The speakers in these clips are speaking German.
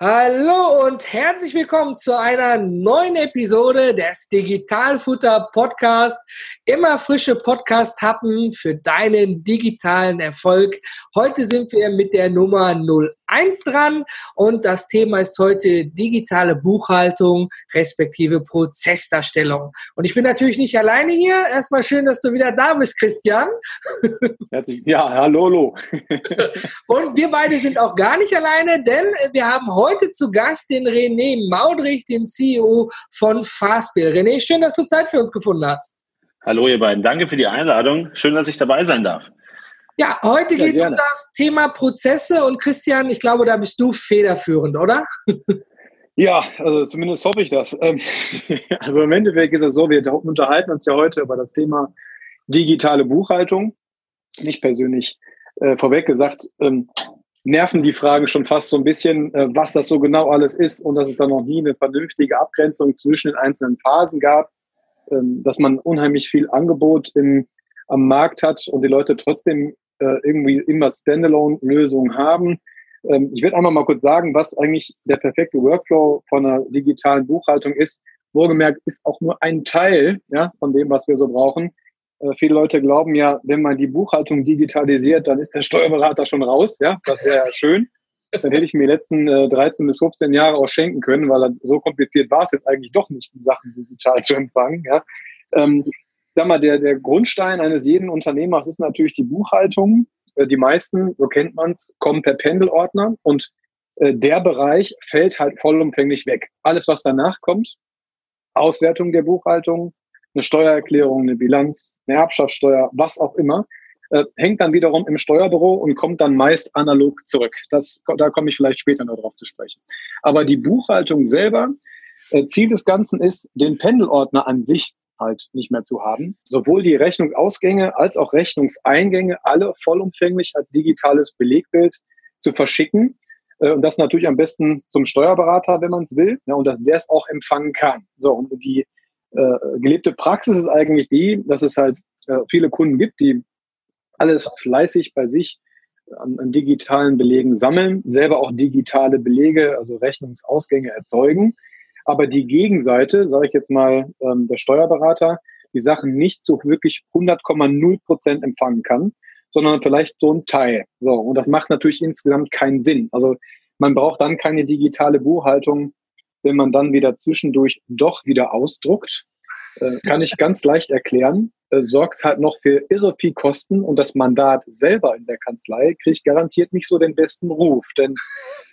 Hallo und herzlich willkommen zu einer neuen Episode des Digitalfutter Podcast. Immer frische Podcast-Happen für deinen digitalen Erfolg. Heute sind wir mit der Nummer 01 dran und das Thema ist heute digitale Buchhaltung respektive Prozessdarstellung. Und ich bin natürlich nicht alleine hier. Erstmal schön, dass du wieder da bist, Christian. Herzlich, ja, hallo, hallo. und wir beide sind auch gar nicht alleine, denn wir haben heute heute zu Gast den René Maudrich, den CEO von Fastbill. René, schön, dass du Zeit für uns gefunden hast. Hallo ihr beiden, danke für die Einladung. Schön, dass ich dabei sein darf. Ja, heute ja, geht es um das Thema Prozesse und Christian, ich glaube, da bist du federführend, oder? Ja, also zumindest hoffe ich das. Ähm, also im Endeffekt ist es so, wir unterhalten uns ja heute über das Thema digitale Buchhaltung. Nicht persönlich äh, vorweg gesagt, ähm, nerven die Fragen schon fast so ein bisschen, äh, was das so genau alles ist und dass es da noch nie eine vernünftige Abgrenzung zwischen den einzelnen Phasen gab, ähm, dass man unheimlich viel Angebot im, am Markt hat und die Leute trotzdem äh, irgendwie immer Standalone-Lösungen haben. Ähm, ich werde einmal mal kurz sagen, was eigentlich der perfekte Workflow von einer digitalen Buchhaltung ist. Wohlgemerkt ist auch nur ein Teil ja, von dem, was wir so brauchen. Äh, viele Leute glauben ja, wenn man die Buchhaltung digitalisiert, dann ist der Steuerberater schon raus. Ja, das wäre ja schön. Dann hätte ich mir die letzten äh, 13 bis 15 Jahre auch schenken können, weil so kompliziert war es jetzt eigentlich doch nicht, die Sachen digital zu empfangen. Ja. Ähm, sag mal, der, der Grundstein eines jeden Unternehmers ist natürlich die Buchhaltung. Äh, die meisten, so kennt man es, kommen per Pendelordner und äh, der Bereich fällt halt vollumfänglich weg. Alles, was danach kommt, Auswertung der Buchhaltung, eine Steuererklärung, eine Bilanz, eine Erbschaftssteuer, was auch immer, äh, hängt dann wiederum im Steuerbüro und kommt dann meist analog zurück. Das, da komme ich vielleicht später noch drauf zu sprechen. Aber die Buchhaltung selber, äh, Ziel des Ganzen ist, den Pendelordner an sich halt nicht mehr zu haben. Sowohl die Rechnungsausgänge als auch Rechnungseingänge alle vollumfänglich als digitales Belegbild zu verschicken. Äh, und das natürlich am besten zum Steuerberater, wenn man es will, ja, und dass der es auch empfangen kann. So, und die äh, gelebte Praxis ist eigentlich die, dass es halt äh, viele Kunden gibt, die alles fleißig bei sich an, an, digitalen Belegen sammeln, selber auch digitale Belege, also Rechnungsausgänge erzeugen. Aber die Gegenseite, sage ich jetzt mal, ähm, der Steuerberater, die Sachen nicht so wirklich 100,0 Prozent empfangen kann, sondern vielleicht so ein Teil. So, und das macht natürlich insgesamt keinen Sinn. Also man braucht dann keine digitale Buchhaltung wenn man dann wieder zwischendurch doch wieder ausdruckt, äh, kann ich ganz leicht erklären, äh, sorgt halt noch für irre viel Kosten und das Mandat selber in der Kanzlei kriegt garantiert nicht so den besten Ruf. Denn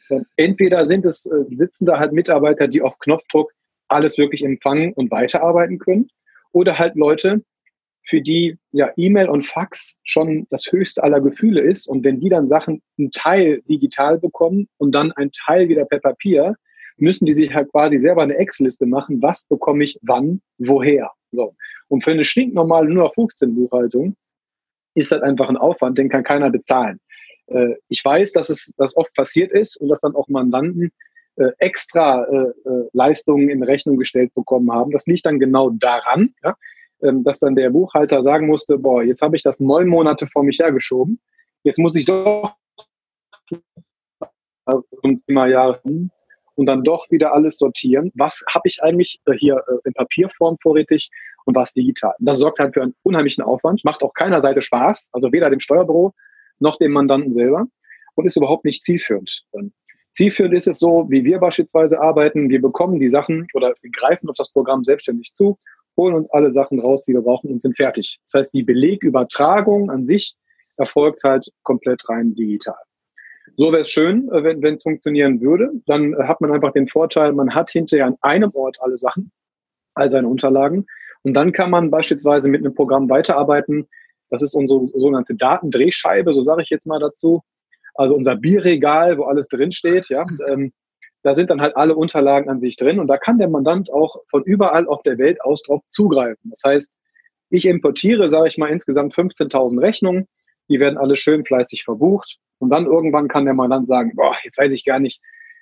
äh, entweder sind es, äh, sitzen da halt Mitarbeiter, die auf Knopfdruck alles wirklich empfangen und weiterarbeiten können, oder halt Leute, für die ja E-Mail und Fax schon das höchste aller Gefühle ist. Und wenn die dann Sachen einen Teil digital bekommen und dann ein Teil wieder per Papier, müssen die sich halt quasi selber eine Excel-Liste machen, was bekomme ich wann, woher. So. Und für eine stinknormale nur auf 15 Buchhaltung ist das einfach ein Aufwand, den kann keiner bezahlen. Äh, ich weiß, dass es das oft passiert ist und dass dann auch Mandanten äh, extra äh, Leistungen in Rechnung gestellt bekommen haben. Das liegt dann genau daran, ja, ähm, dass dann der Buchhalter sagen musste, boah, jetzt habe ich das neun Monate vor mich hergeschoben, jetzt muss ich doch zum Thema Jahres und dann doch wieder alles sortieren. Was habe ich eigentlich äh, hier äh, in Papierform vorrätig und was digital? Das sorgt halt für einen unheimlichen Aufwand, macht auf keiner Seite Spaß, also weder dem Steuerbüro noch dem Mandanten selber und ist überhaupt nicht zielführend. Zielführend ist es so, wie wir beispielsweise arbeiten. Wir bekommen die Sachen oder wir greifen auf das Programm selbstständig zu, holen uns alle Sachen raus, die wir brauchen und sind fertig. Das heißt, die Belegübertragung an sich erfolgt halt komplett rein digital. So wäre es schön, äh, wenn es funktionieren würde. Dann äh, hat man einfach den Vorteil, man hat hinterher an einem Ort alle Sachen, all seine Unterlagen. Und dann kann man beispielsweise mit einem Programm weiterarbeiten. Das ist unsere sogenannte Datendrehscheibe, so sage ich jetzt mal dazu. Also unser Bierregal, wo alles drinsteht. Ja, ähm, da sind dann halt alle Unterlagen an sich drin und da kann der Mandant auch von überall auf der Welt aus drauf zugreifen. Das heißt, ich importiere, sage ich mal, insgesamt 15.000 Rechnungen. Die werden alle schön fleißig verbucht. Und dann irgendwann kann der Mandant sagen, boah, jetzt weiß ich gar nicht,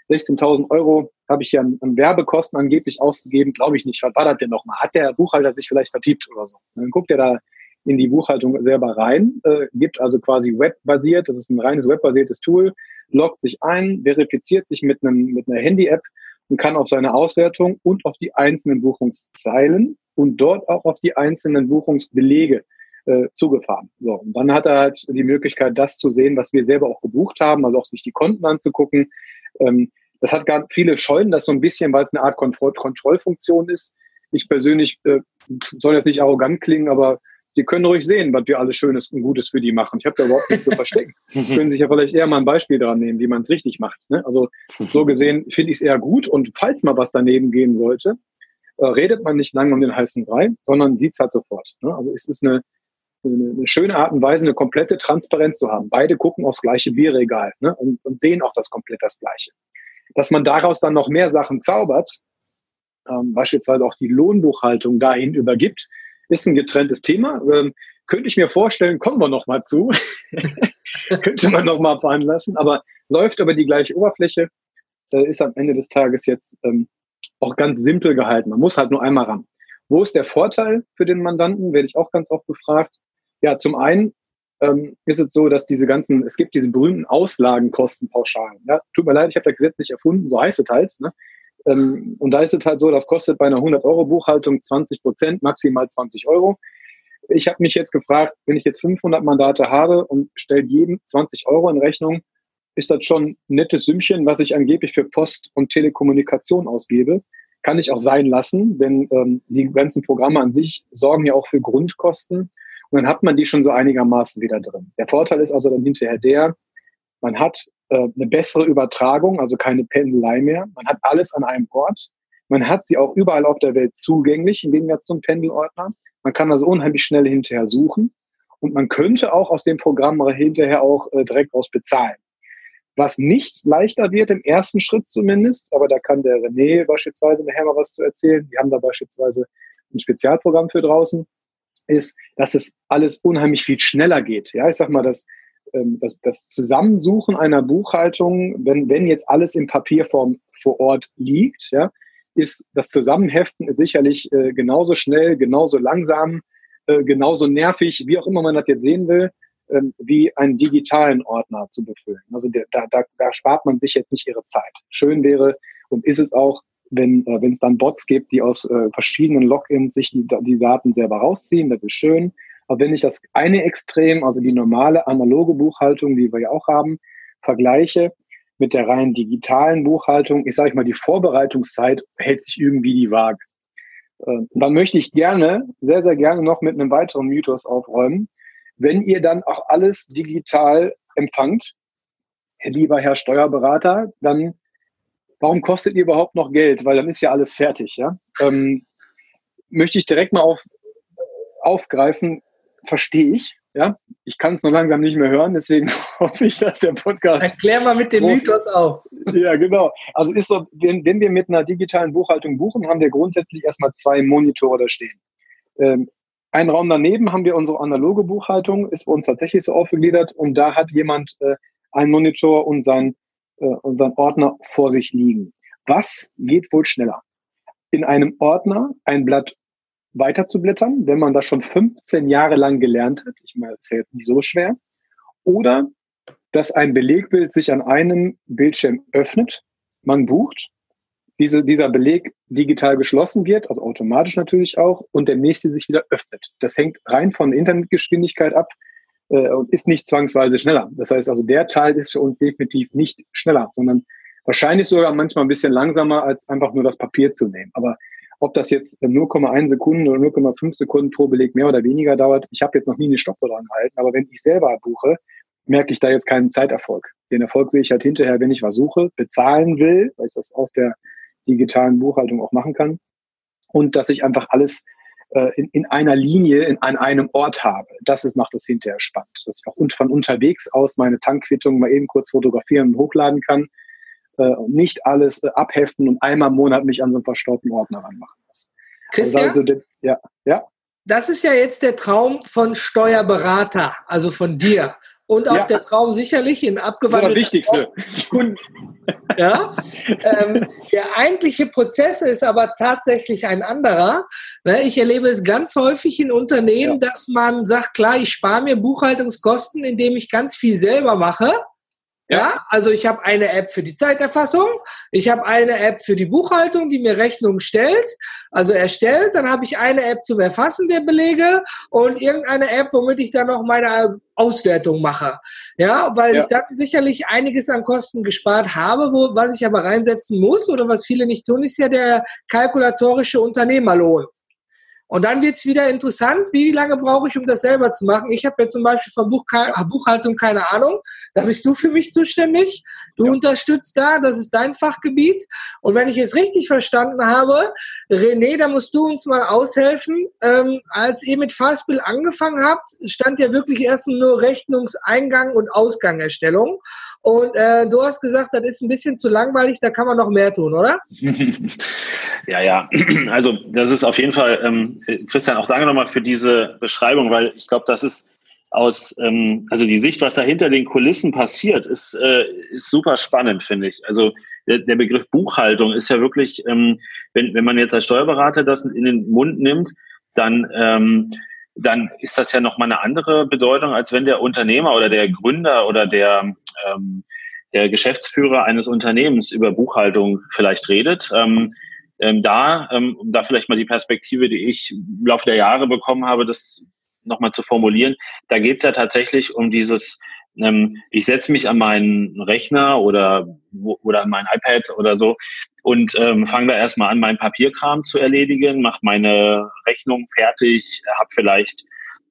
16.000 Euro habe ich hier an, an, Werbekosten angeblich ausgegeben, glaube ich nicht. Was war das denn nochmal? Hat der Buchhalter sich vielleicht vertiebt oder so? Und dann guckt er da in die Buchhaltung selber rein, äh, gibt also quasi webbasiert, das ist ein reines webbasiertes Tool, loggt sich ein, verifiziert sich mit, einem, mit einer Handy-App und kann auf seine Auswertung und auf die einzelnen Buchungszeilen und dort auch auf die einzelnen Buchungsbelege äh, zugefahren. So, und dann hat er halt die Möglichkeit, das zu sehen, was wir selber auch gebucht haben, also auch sich die Konten anzugucken. Ähm, das hat gar viele scheuen das so ein bisschen, weil es eine Art Kontroll Kontrollfunktion ist. Ich persönlich äh, soll jetzt nicht arrogant klingen, aber Sie können ruhig sehen, was wir alles Schönes und Gutes für die machen. Ich habe da überhaupt nichts zu verstecken. können sich ja vielleicht eher mal ein Beispiel daran nehmen, wie man es richtig macht. Ne? Also so gesehen finde ich es eher gut und falls mal was daneben gehen sollte, äh, redet man nicht lange um den heißen Brei, sondern sieht es halt sofort. Ne? Also es ist eine, eine, eine, schöne Art und Weise, eine komplette Transparenz zu haben. Beide gucken aufs gleiche Bierregal ne? und, und sehen auch das komplett das Gleiche. Dass man daraus dann noch mehr Sachen zaubert, ähm, beispielsweise auch die Lohnbuchhaltung dahin übergibt, ist ein getrenntes Thema. Ähm, könnte ich mir vorstellen, kommen wir noch mal zu. könnte man noch mal veranlassen, aber läuft über die gleiche Oberfläche, äh, ist am Ende des Tages jetzt ähm, auch ganz simpel gehalten. Man muss halt nur einmal ran. Wo ist der Vorteil für den Mandanten? Werde ich auch ganz oft gefragt. Ja, zum einen ähm, ist es so, dass diese ganzen, es gibt diese berühmten Auslagenkostenpauschalen. Ja, tut mir leid, ich habe das Gesetz nicht erfunden, so heißt es halt. Ne? Ähm, und da ist es halt so, das kostet bei einer 100-Euro-Buchhaltung 20 Prozent, maximal 20 Euro. Ich habe mich jetzt gefragt, wenn ich jetzt 500 Mandate habe und stelle jedem 20 Euro in Rechnung, ist das schon ein nettes Sümmchen, was ich angeblich für Post und Telekommunikation ausgebe. Kann ich auch sein lassen, denn ähm, die ganzen Programme an sich sorgen ja auch für Grundkosten. Und dann hat man die schon so einigermaßen wieder drin. Der Vorteil ist also dann hinterher der, man hat äh, eine bessere Übertragung, also keine Pendelei mehr. Man hat alles an einem Ort. Man hat sie auch überall auf der Welt zugänglich, im Gegensatz zum Pendelordner. Man kann also unheimlich schnell hinterher suchen. Und man könnte auch aus dem Programm hinterher auch äh, direkt aus bezahlen. Was nicht leichter wird, im ersten Schritt zumindest, aber da kann der René beispielsweise nachher mal was zu erzählen. Wir haben da beispielsweise ein Spezialprogramm für draußen, ist, dass es alles unheimlich viel schneller geht. Ja, ich sag mal, dass ähm, das, das Zusammensuchen einer Buchhaltung, wenn, wenn jetzt alles in Papierform vor Ort liegt, ja, ist das Zusammenheften ist sicherlich äh, genauso schnell, genauso langsam, äh, genauso nervig, wie auch immer man das jetzt sehen will, äh, wie einen digitalen Ordner zu befüllen. Also der, da, da, da spart man sich jetzt nicht ihre Zeit. Schön wäre und ist es auch, wenn äh, es dann Bots gibt, die aus äh, verschiedenen Logins sich die, die Daten selber rausziehen, das ist schön. Aber wenn ich das eine Extrem, also die normale analoge Buchhaltung, die wir ja auch haben, vergleiche mit der rein digitalen Buchhaltung, ich sage mal, die Vorbereitungszeit hält sich irgendwie die Waage. Ähm, dann möchte ich gerne, sehr, sehr gerne noch mit einem weiteren Mythos aufräumen. Wenn ihr dann auch alles digital empfangt, lieber Herr Steuerberater, dann warum kostet ihr überhaupt noch Geld? Weil dann ist ja alles fertig. Ja? Ähm, möchte ich direkt mal auf, aufgreifen verstehe ich. Ja, ich kann es nur langsam nicht mehr hören, deswegen hoffe ich, dass der Podcast. Erklär mal mit dem Mythos auf. Ja, genau. Also ist so, wenn, wenn wir mit einer digitalen Buchhaltung buchen, haben wir grundsätzlich erstmal zwei Monitore da stehen. Ähm, einen Raum daneben haben wir unsere analoge Buchhaltung, ist bei uns tatsächlich so aufgegliedert und da hat jemand äh, einen Monitor und sein, äh, und sein Ordner vor sich liegen. Was geht wohl schneller? In einem Ordner ein Blatt weiterzublättern, wenn man das schon 15 Jahre lang gelernt hat. Ich meine, das ist nicht so schwer. Oder dass ein Belegbild sich an einem Bildschirm öffnet, man bucht, diese, dieser Beleg digital geschlossen wird, also automatisch natürlich auch, und der nächste sich wieder öffnet. Das hängt rein von Internetgeschwindigkeit ab äh, und ist nicht zwangsweise schneller. Das heißt also, der Teil ist für uns definitiv nicht schneller, sondern wahrscheinlich sogar manchmal ein bisschen langsamer, als einfach nur das Papier zu nehmen. Aber ob das jetzt 0,1 Sekunden oder 0,5 Sekunden pro Beleg mehr oder weniger dauert, ich habe jetzt noch nie eine Stoppuhr dran gehalten, aber wenn ich selber buche, merke ich da jetzt keinen Zeiterfolg. Den Erfolg sehe ich halt hinterher, wenn ich was suche, bezahlen will, weil ich das aus der digitalen Buchhaltung auch machen kann. Und dass ich einfach alles äh, in, in einer Linie, in, an einem Ort habe. Das ist, macht das hinterher spannend. Dass ich auch von unterwegs aus meine Tankquittung mal eben kurz fotografieren und hochladen kann äh, nicht alles äh, abheften und einmal im Monat mich an so einen verstaubten Ordner ranmachen muss. Christian? Also, also, ja, ja. Das ist ja jetzt der Traum von Steuerberater, also von dir. Und auch ja. der Traum sicherlich in abgewandelter das wichtigste. Kunden. Ja? ähm, der eigentliche Prozess ist aber tatsächlich ein anderer. Ne, ich erlebe es ganz häufig in Unternehmen, ja. dass man sagt, klar, ich spare mir Buchhaltungskosten, indem ich ganz viel selber mache Ja, also ich habe eine App für die Zeiterfassung, ich habe eine App für die Buchhaltung, die mir Rechnungen stellt, also erstellt, dann habe ich eine App zum Erfassen der Belege und irgendeine App, womit ich dann noch meine Auswertung mache. Ja, weil ja. ich dann sicherlich einiges an Kosten gespart habe, wo, was ich aber reinsetzen muss oder was viele nicht tun, ist ja der kalkulatorische Unternehmerlohn. Und dann wird's wieder interessant, wie lange brauche ich, um das selber zu machen. Ich habe ja zum Beispiel von Buch Buchhaltung keine Ahnung. Da bist du für mich zuständig. Du ja. unterstützt da, das ist dein Fachgebiet. Und wenn ich es richtig verstanden habe, René, da musst du uns mal aushelfen. Ähm, als ihr mit Fastbill angefangen habt, stand ja wirklich erstmal nur Rechnungseingang und Ausgangerstellung. Und äh, du hast gesagt, das ist ein bisschen zu langweilig, da kann man noch mehr tun, oder? ja, ja. Also das ist auf jeden Fall, ähm, Christian, auch danke nochmal für diese Beschreibung, weil ich glaube, das ist aus, ähm, also die Sicht, was da hinter den Kulissen passiert, ist, äh, ist super spannend, finde ich. Also der, Begriff Buchhaltung ist ja wirklich, ähm, wenn, wenn man jetzt als Steuerberater das in den Mund nimmt, dann ähm, dann ist das ja nochmal eine andere Bedeutung, als wenn der Unternehmer oder der Gründer oder der, ähm, der Geschäftsführer eines Unternehmens über Buchhaltung vielleicht redet. Ähm, ähm, da, ähm, da vielleicht mal die Perspektive, die ich im Laufe der Jahre bekommen habe, das nochmal zu formulieren, da geht es ja tatsächlich um dieses, ähm, ich setze mich an meinen Rechner oder, oder an mein iPad oder so und ähm, fange da erstmal an, meinen Papierkram zu erledigen, mache meine Rechnung fertig, habe vielleicht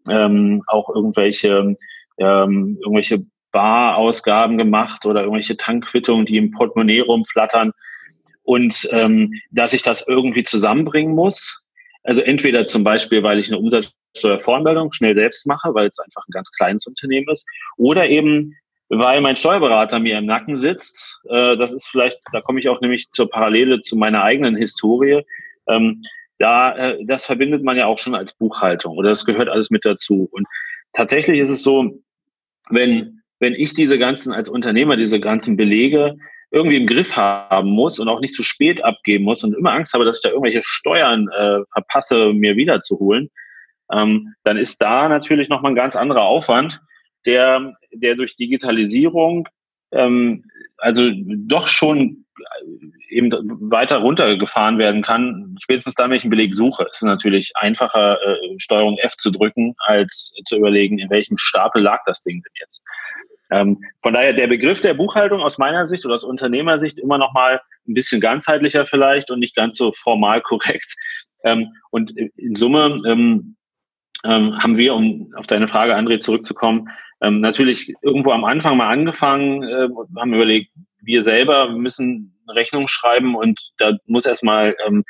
ähm, auch irgendwelche, ähm, irgendwelche Barausgaben gemacht oder irgendwelche Tankquittungen, die im Portemonnaie rumflattern. Und ähm, dass ich das irgendwie zusammenbringen muss. Also entweder zum Beispiel, weil ich eine Umsatzsteuervoranmeldung schnell selbst mache, weil es einfach ein ganz kleines Unternehmen ist, oder eben weil mein Steuerberater mir im Nacken sitzt. Äh, das ist vielleicht, da komme ich auch nämlich zur Parallele zu meiner eigenen Historie. Ähm, da, äh, das verbindet man ja auch schon als Buchhaltung oder das gehört alles mit dazu. Und tatsächlich ist es so, wenn, wenn ich diese ganzen, als Unternehmer diese ganzen Belege irgendwie im Griff haben muss und auch nicht zu spät abgeben muss und immer Angst habe, dass ich da irgendwelche Steuern äh, verpasse, mir wiederzuholen, ähm, dann ist da natürlich nochmal ein ganz anderer Aufwand, der, der durch Digitalisierung ähm, also doch schon äh, eben weiter runtergefahren werden kann. Spätestens dann, wenn ich einen Beleg suche, ist es natürlich einfacher, äh, Steuerung F zu drücken, als zu überlegen, in welchem Stapel lag das Ding denn jetzt. Ähm, von daher der Begriff der Buchhaltung aus meiner Sicht oder aus Unternehmersicht immer noch mal ein bisschen ganzheitlicher vielleicht und nicht ganz so formal korrekt. Ähm, und in Summe ähm, ähm, haben wir, um auf deine Frage, André, zurückzukommen, ähm, natürlich irgendwo am Anfang mal angefangen, äh, haben überlegt, wir selber müssen Rechnung schreiben und da muss erstmal ähm,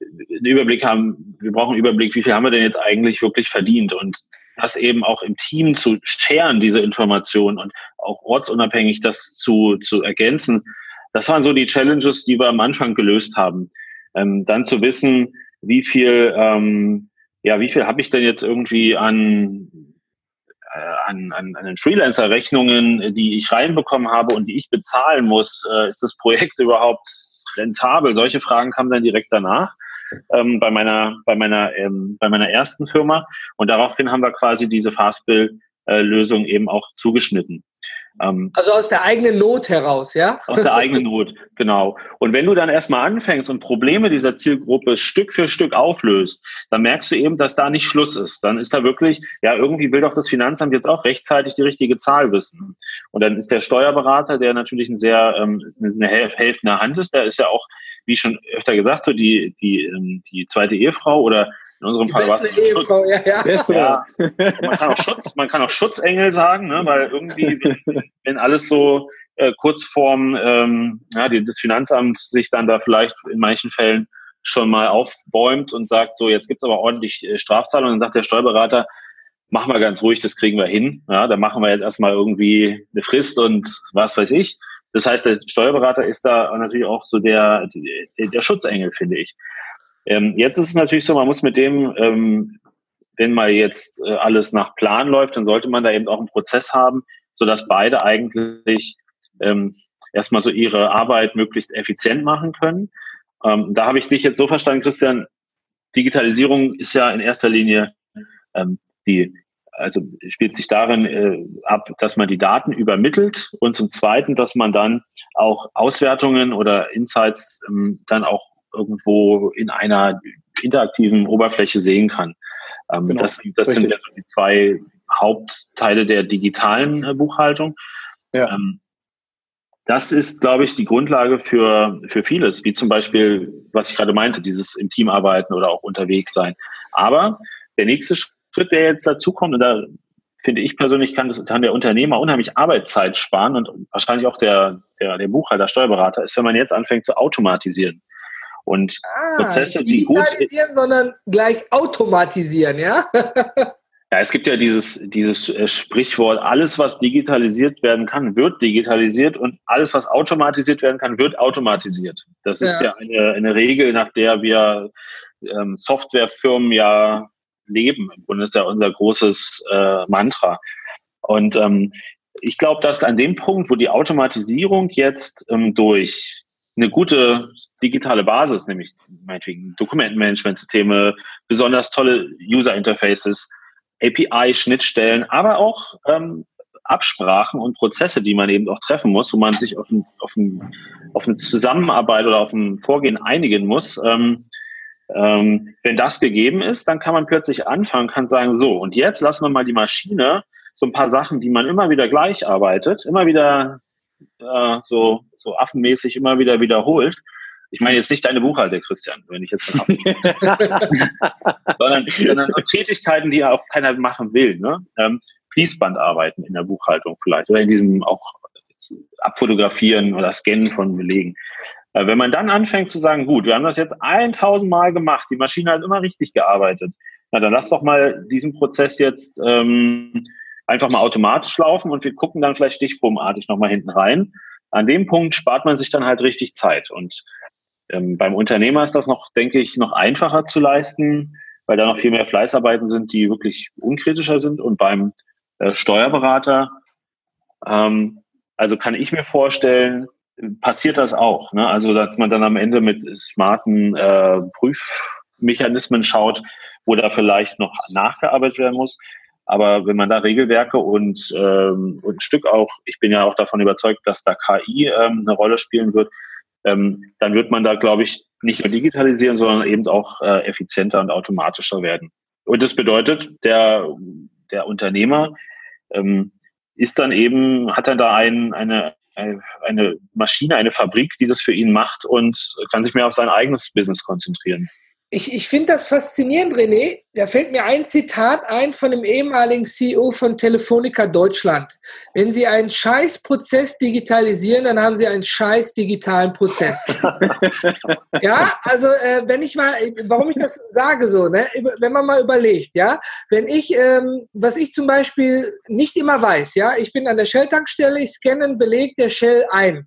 einen Überblick haben, wir brauchen einen Überblick, wie viel haben wir denn jetzt eigentlich wirklich verdient und das eben auch im Team zu scheren, diese Information und auch ortsunabhängig das zu, zu ergänzen. Das waren so die Challenges, die wir am Anfang gelöst haben. Ähm, dann zu wissen, wie viel, ähm, ja, wie viel habe ich denn jetzt irgendwie an äh, an, an, an Freelancer-Rechnungen, die ich reinbekommen habe und die ich bezahlen muss, äh, ist das Projekt überhaupt rentabel? Solche Fragen kamen dann direkt danach ähm, bei meiner bei meiner ähm, bei meiner ersten Firma und daraufhin haben wir quasi diese Fastbill-Lösung äh, eben auch zugeschnitten. Ähm, also aus der eigenen Not heraus, ja? Aus der eigenen Not, genau. Und wenn du dann erstmal anfängst und Probleme dieser Zielgruppe Stück für Stück auflöst, dann merkst du eben, dass da nicht Schluss ist. Dann ist da wirklich, ja, irgendwie will doch das Finanzamt jetzt auch rechtzeitig die richtige Zahl wissen. Und dann ist der Steuerberater, der natürlich ein sehr, ähm, eine helfende Hand ist, der ist ja auch, wie schon öfter gesagt, so die, die, ähm, die zweite Ehefrau oder in unserem Fall war es. Ehefrau, ja, ja. ja. Man, kann auch Schutz, man kann auch Schutzengel sagen, ne, weil irgendwie, wenn, wenn alles so äh, kurz vorm ähm, ja, die, das Finanzamt sich dann da vielleicht in manchen Fällen schon mal aufbäumt und sagt, so jetzt gibt's aber ordentlich äh, Strafzahlungen, dann sagt der Steuerberater, machen wir ganz ruhig, das kriegen wir hin. Ja, da machen wir jetzt erstmal irgendwie eine Frist und was weiß ich. Das heißt, der Steuerberater ist da natürlich auch so der, der Schutzengel, finde ich. Ähm, jetzt ist es natürlich so, man muss mit dem, ähm, wenn mal jetzt äh, alles nach Plan läuft, dann sollte man da eben auch einen Prozess haben, so dass beide eigentlich ähm, erstmal so ihre Arbeit möglichst effizient machen können. Ähm, da habe ich dich jetzt so verstanden, Christian, Digitalisierung ist ja in erster Linie ähm, die also spielt sich darin äh, ab, dass man die Daten übermittelt und zum Zweiten, dass man dann auch Auswertungen oder Insights ähm, dann auch irgendwo in einer interaktiven Oberfläche sehen kann. Ähm, genau. Das, das sind ja die zwei Hauptteile der digitalen äh, Buchhaltung. Ja. Ähm, das ist, glaube ich, die Grundlage für, für vieles, wie zum Beispiel, was ich gerade meinte, dieses im Team arbeiten oder auch unterwegs sein. Aber der nächste Schritt, der jetzt dazu kommt, und da finde ich persönlich, kann, das, kann der Unternehmer unheimlich Arbeitszeit sparen und wahrscheinlich auch der, der, der Buchhalter, Steuerberater, ist, wenn man jetzt anfängt zu automatisieren. Und ah, Prozesse, die gut. sondern gleich automatisieren, ja? Ja, es gibt ja dieses, dieses äh, Sprichwort, alles, was digitalisiert werden kann, wird digitalisiert und alles, was automatisiert werden kann, wird automatisiert. Das ja. ist ja eine, eine Regel, nach der wir ähm, Softwarefirmen ja leben. Im Grunde ist ja unser großes äh, Mantra. Und ähm, ich glaube, dass an dem Punkt, wo die Automatisierung jetzt ähm, durch eine gute digitale Basis, nämlich meinetwegen Dokumentenmanagementsysteme, besonders tolle User Interfaces, API-Schnittstellen, aber auch ähm, Absprachen und Prozesse, die man eben auch treffen muss, wo man sich auf, ein, auf, ein, auf eine Zusammenarbeit oder auf ein Vorgehen einigen muss. Ähm, ähm, wenn das gegeben ist, dann kann man plötzlich anfangen, kann sagen, so, und jetzt lassen wir mal die Maschine so ein paar Sachen, die man immer wieder gleich arbeitet, immer wieder äh, so, so affenmäßig immer wieder wiederholt, ich meine jetzt nicht deine Buchhalter, Christian, wenn ich jetzt von sondern, sondern so Tätigkeiten, die ja auch keiner machen will. Ne? Ähm, Fließbandarbeiten in der Buchhaltung vielleicht oder in diesem auch Abfotografieren oder Scannen von Belegen. Äh, wenn man dann anfängt zu sagen, gut, wir haben das jetzt 1000 Mal gemacht, die Maschine hat immer richtig gearbeitet, na dann lass doch mal diesen Prozess jetzt ähm, einfach mal automatisch laufen und wir gucken dann vielleicht stichprobenartig nochmal hinten rein. An dem Punkt spart man sich dann halt richtig Zeit. Und ähm, beim Unternehmer ist das noch, denke ich, noch einfacher zu leisten, weil da noch viel mehr Fleißarbeiten sind, die wirklich unkritischer sind. Und beim äh, Steuerberater, ähm, also kann ich mir vorstellen, passiert das auch. Ne? Also, dass man dann am Ende mit smarten äh, Prüfmechanismen schaut, wo da vielleicht noch nachgearbeitet werden muss. Aber wenn man da Regelwerke und, ähm, und ein Stück auch, ich bin ja auch davon überzeugt, dass da KI ähm, eine Rolle spielen wird, ähm, dann wird man da, glaube ich, nicht nur digitalisieren, sondern eben auch äh, effizienter und automatischer werden. Und das bedeutet, der, der Unternehmer ähm, ist dann eben, hat dann da ein, eine, eine Maschine, eine Fabrik, die das für ihn macht und kann sich mehr auf sein eigenes Business konzentrieren. Ich, ich finde das faszinierend, René. Da fällt mir ein Zitat ein von dem ehemaligen CEO von Telefonica Deutschland. Wenn Sie einen Scheißprozess digitalisieren, dann haben Sie einen scheiß digitalen Prozess. ja, also äh, wenn ich mal, warum ich das sage so, ne? wenn man mal überlegt, ja, wenn ich, ähm, was ich zum Beispiel nicht immer weiß, ja, ich bin an der Shell-Tankstelle, ich scanne einen Beleg der Shell ein.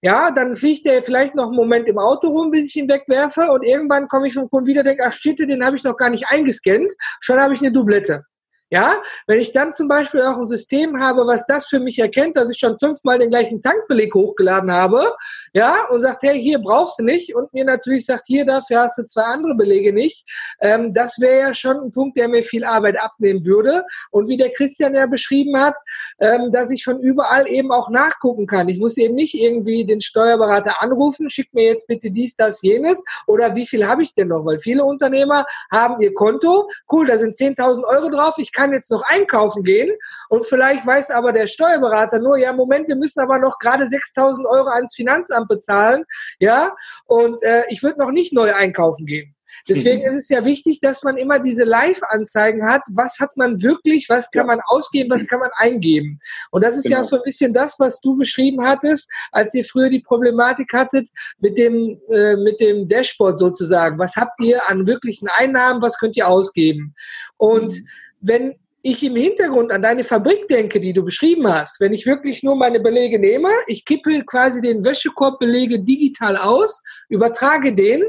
Ja, dann fliegt der vielleicht noch einen Moment im Auto rum, bis ich ihn wegwerfe und irgendwann komme ich vom Kunden wieder und denke, ach shit, den habe ich noch gar nicht eingescannt, schon habe ich eine Doublette. Ja, wenn ich dann zum Beispiel auch ein System habe, was das für mich erkennt, dass ich schon fünfmal den gleichen Tankbeleg hochgeladen habe, ja, und sagt, hey, hier brauchst du nicht, und mir natürlich sagt, hier dafür hast du zwei andere Belege nicht, ähm, das wäre ja schon ein Punkt, der mir viel Arbeit abnehmen würde. Und wie der Christian ja beschrieben hat, ähm, dass ich von überall eben auch nachgucken kann. Ich muss eben nicht irgendwie den Steuerberater anrufen, schick mir jetzt bitte dies, das, jenes, oder wie viel habe ich denn noch? Weil viele Unternehmer haben ihr Konto, cool, da sind 10.000 Euro drauf, ich kann jetzt noch einkaufen gehen und vielleicht weiß aber der Steuerberater nur, ja, Moment, wir müssen aber noch gerade 6.000 Euro ans Finanzamt bezahlen, ja, und äh, ich würde noch nicht neu einkaufen gehen. Deswegen ist es ja wichtig, dass man immer diese Live-Anzeigen hat. Was hat man wirklich? Was kann man ausgeben? Was kann man eingeben? Und das ist genau. ja so ein bisschen das, was du beschrieben hattest, als ihr früher die Problematik hattet mit dem, äh, mit dem Dashboard sozusagen. Was habt ihr an wirklichen Einnahmen? Was könnt ihr ausgeben? Und mhm wenn ich im Hintergrund an deine Fabrik denke, die du beschrieben hast, wenn ich wirklich nur meine Belege nehme, ich kippe quasi den Wäschekorbbelege digital aus, übertrage den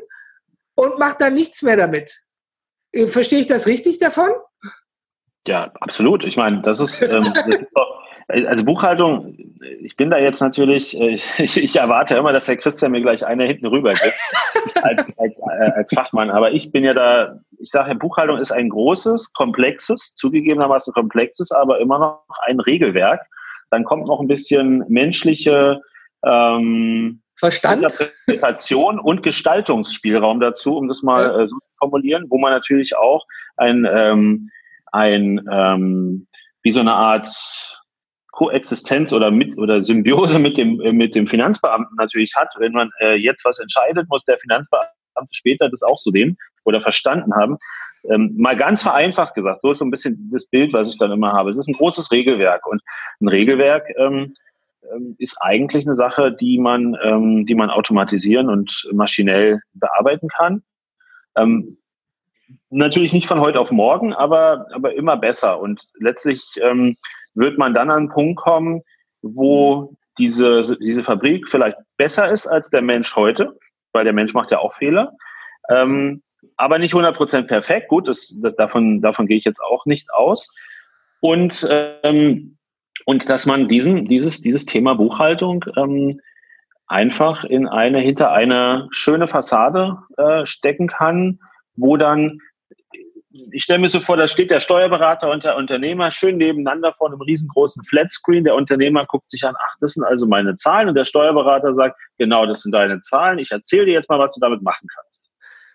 und mache dann nichts mehr damit. Äh, verstehe ich das richtig davon? Ja, absolut. Ich meine, das ist, ähm, das ist doch, Also Buchhaltung, ich bin da jetzt natürlich, äh, ich, ich, erwarte immer, dass der Christian mir gleich eine hinten rüber gibt als, als, äh, als Fachmann. Aber ich bin ja da, ich sage ja, Buchhaltung ist ein großes, komplexes, zugegebenermaßen komplexes, aber immer noch ein Regelwerk. Dann kommt noch ein bisschen menschliche ähm, Verstand? Interpretation und Gestaltungsspielraum dazu, um das mal ja. äh, so zu formulieren, wo man natürlich auch ein, ähm, ein ähm, wie so eine Art Koexistenz oder mit oder Symbiose mit dem äh, mit dem Finanzbeamten natürlich hat. Wenn man äh, jetzt was entscheidet, muss der Finanzbeamte später das auch so sehen oder verstanden haben. Ähm, mal ganz vereinfacht gesagt, so ist so ein bisschen das Bild, was ich dann immer habe. Es ist ein großes Regelwerk und ein Regelwerk ähm, ähm ist eigentlich eine Sache, die man, ähm, die man automatisieren und maschinell bearbeiten kann. Ähm, natürlich nicht von heute auf morgen, aber, aber immer besser. Und letztlich ähm, wird man dann an einen Punkt kommen, wo diese, diese Fabrik vielleicht besser ist als der Mensch heute, weil der Mensch macht ja auch Fehler. Ähm, aber nicht 100% perfekt. Gut, das, das, davon, davon gehe ich jetzt auch nicht aus. Und, ähm, und dass man diesen, dieses, dieses Thema Buchhaltung ähm, einfach in eine, hinter eine schöne Fassade äh, stecken kann, wo dann ich stelle mir so vor, da steht der Steuerberater und der Unternehmer schön nebeneinander vor einem riesengroßen Flatscreen. Der Unternehmer guckt sich an, ach, das sind also meine Zahlen. Und der Steuerberater sagt, genau, das sind deine Zahlen. Ich erzähle dir jetzt mal, was du damit machen kannst.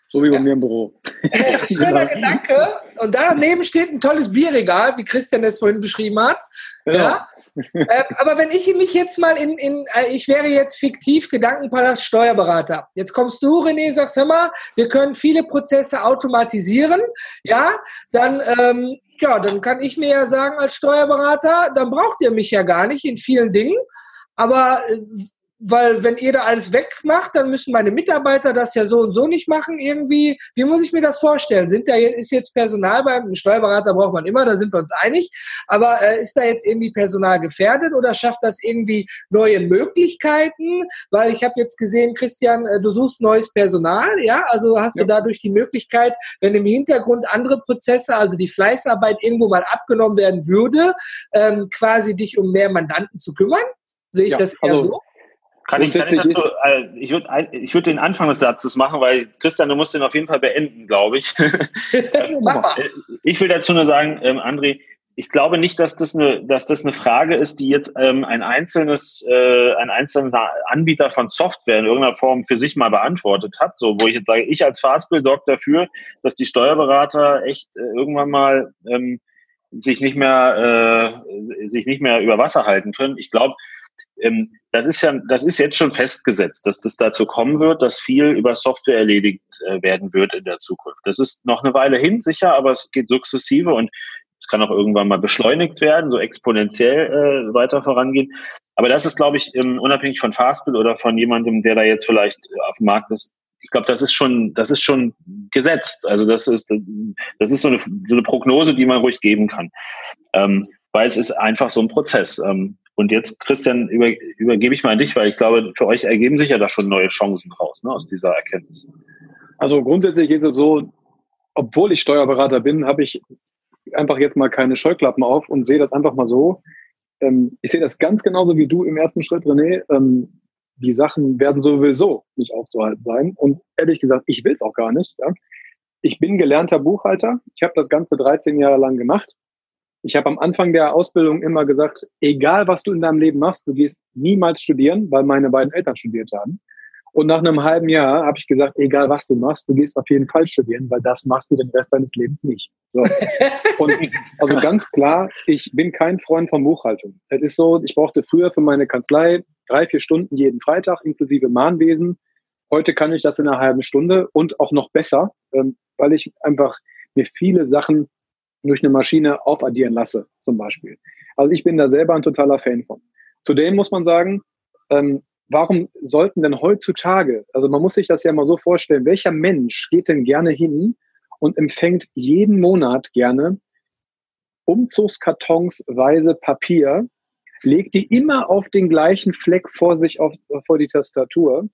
So wie bei ja. mir im Büro. Schöner Gedanke. Und daneben steht ein tolles Bierregal, wie Christian es vorhin beschrieben hat. Ja. ja äh, aber wenn ich mich jetzt mal in, in äh, ich wäre jetzt fiktiv Gedankenpalast Steuerberater. Jetzt kommst du, René, sagst, hör mal, wir können viele Prozesse automatisieren. Ja, dann, ähm, ja, dann kann ich mir ja sagen als Steuerberater, dann braucht ihr mich ja gar nicht in vielen Dingen. Aber äh, weil wenn ihr da alles wegmacht, dann müssen meine Mitarbeiter das ja so und so nicht machen irgendwie. Wie muss ich mir das vorstellen? Sind da ist jetzt Personal beim Steuerberater braucht man immer, da sind wir uns einig. Aber äh, ist da jetzt irgendwie Personal gefährdet oder schafft das irgendwie neue Möglichkeiten? Weil ich habe jetzt gesehen, Christian, äh, du suchst neues Personal, ja? Also hast ja. du dadurch die Möglichkeit, wenn im Hintergrund andere Prozesse, also die Fleißarbeit irgendwo mal abgenommen werden würde, ähm, quasi dich um mehr Mandanten zu kümmern? Sehe ich ja, das eher also, so? Kann ich, kann ich dazu, äh, ich würde ich würd den Anfang des Satzes machen, weil Christian, du musst den auf jeden Fall beenden, glaube ich. Äh, ich will dazu nur sagen, ähm, André, ich glaube nicht, dass das eine, dass das eine Frage ist, die jetzt ähm, ein einzelnes, äh, ein einzelner Anbieter von Software in irgendeiner Form für sich mal beantwortet hat. So, wo ich jetzt sage, ich als Fastbill sorge dafür, dass die Steuerberater echt äh, irgendwann mal ähm, sich nicht mehr äh, sich nicht mehr über Wasser halten können. Ich glaube, das ist ja, das ist jetzt schon festgesetzt, dass das dazu kommen wird, dass viel über Software erledigt äh, werden wird in der Zukunft. Das ist noch eine Weile hin, sicher, aber es geht sukzessive und es kann auch irgendwann mal beschleunigt werden, so exponentiell äh, weiter vorangehen. Aber das ist, glaube ich, ähm, unabhängig von Fastbill oder von jemandem, der da jetzt vielleicht auf dem Markt ist, ich glaube, das ist schon, das ist schon gesetzt. Also das ist, das ist so eine, so eine Prognose, die man ruhig geben kann. Ähm, weil es ist einfach so ein Prozess. Ähm, und jetzt, Christian, über, übergebe ich mal an dich, weil ich glaube, für euch ergeben sich ja da schon neue Chancen draus, ne, aus dieser Erkenntnis. Also grundsätzlich ist es so, obwohl ich Steuerberater bin, habe ich einfach jetzt mal keine Scheuklappen auf und sehe das einfach mal so. Ähm, ich sehe das ganz genauso wie du im ersten Schritt, René. Ähm, die Sachen werden sowieso nicht aufzuhalten sein. Und ehrlich gesagt, ich will es auch gar nicht. Ja? Ich bin gelernter Buchhalter. Ich habe das Ganze 13 Jahre lang gemacht. Ich habe am Anfang der Ausbildung immer gesagt, egal was du in deinem Leben machst, du gehst niemals studieren, weil meine beiden Eltern studiert haben. Und nach einem halben Jahr habe ich gesagt, egal was du machst, du gehst auf jeden Fall studieren, weil das machst du den Rest deines Lebens nicht. So. Und also ganz klar, ich bin kein Freund von Buchhaltung. Es ist so, ich brauchte früher für meine Kanzlei drei, vier Stunden jeden Freitag, inklusive Mahnwesen. Heute kann ich das in einer halben Stunde und auch noch besser, ähm, weil ich einfach mir viele Sachen durch eine Maschine aufaddieren lasse, zum Beispiel. Also ich bin da selber ein totaler Fan von. Zudem muss man sagen, ähm, warum sollten denn heutzutage, also man muss sich das ja mal so vorstellen, welcher Mensch geht denn gerne hin und empfängt jeden Monat gerne umzugskartonsweise Papier, legt die immer auf den gleichen Fleck vor sich auf, vor die Tastatur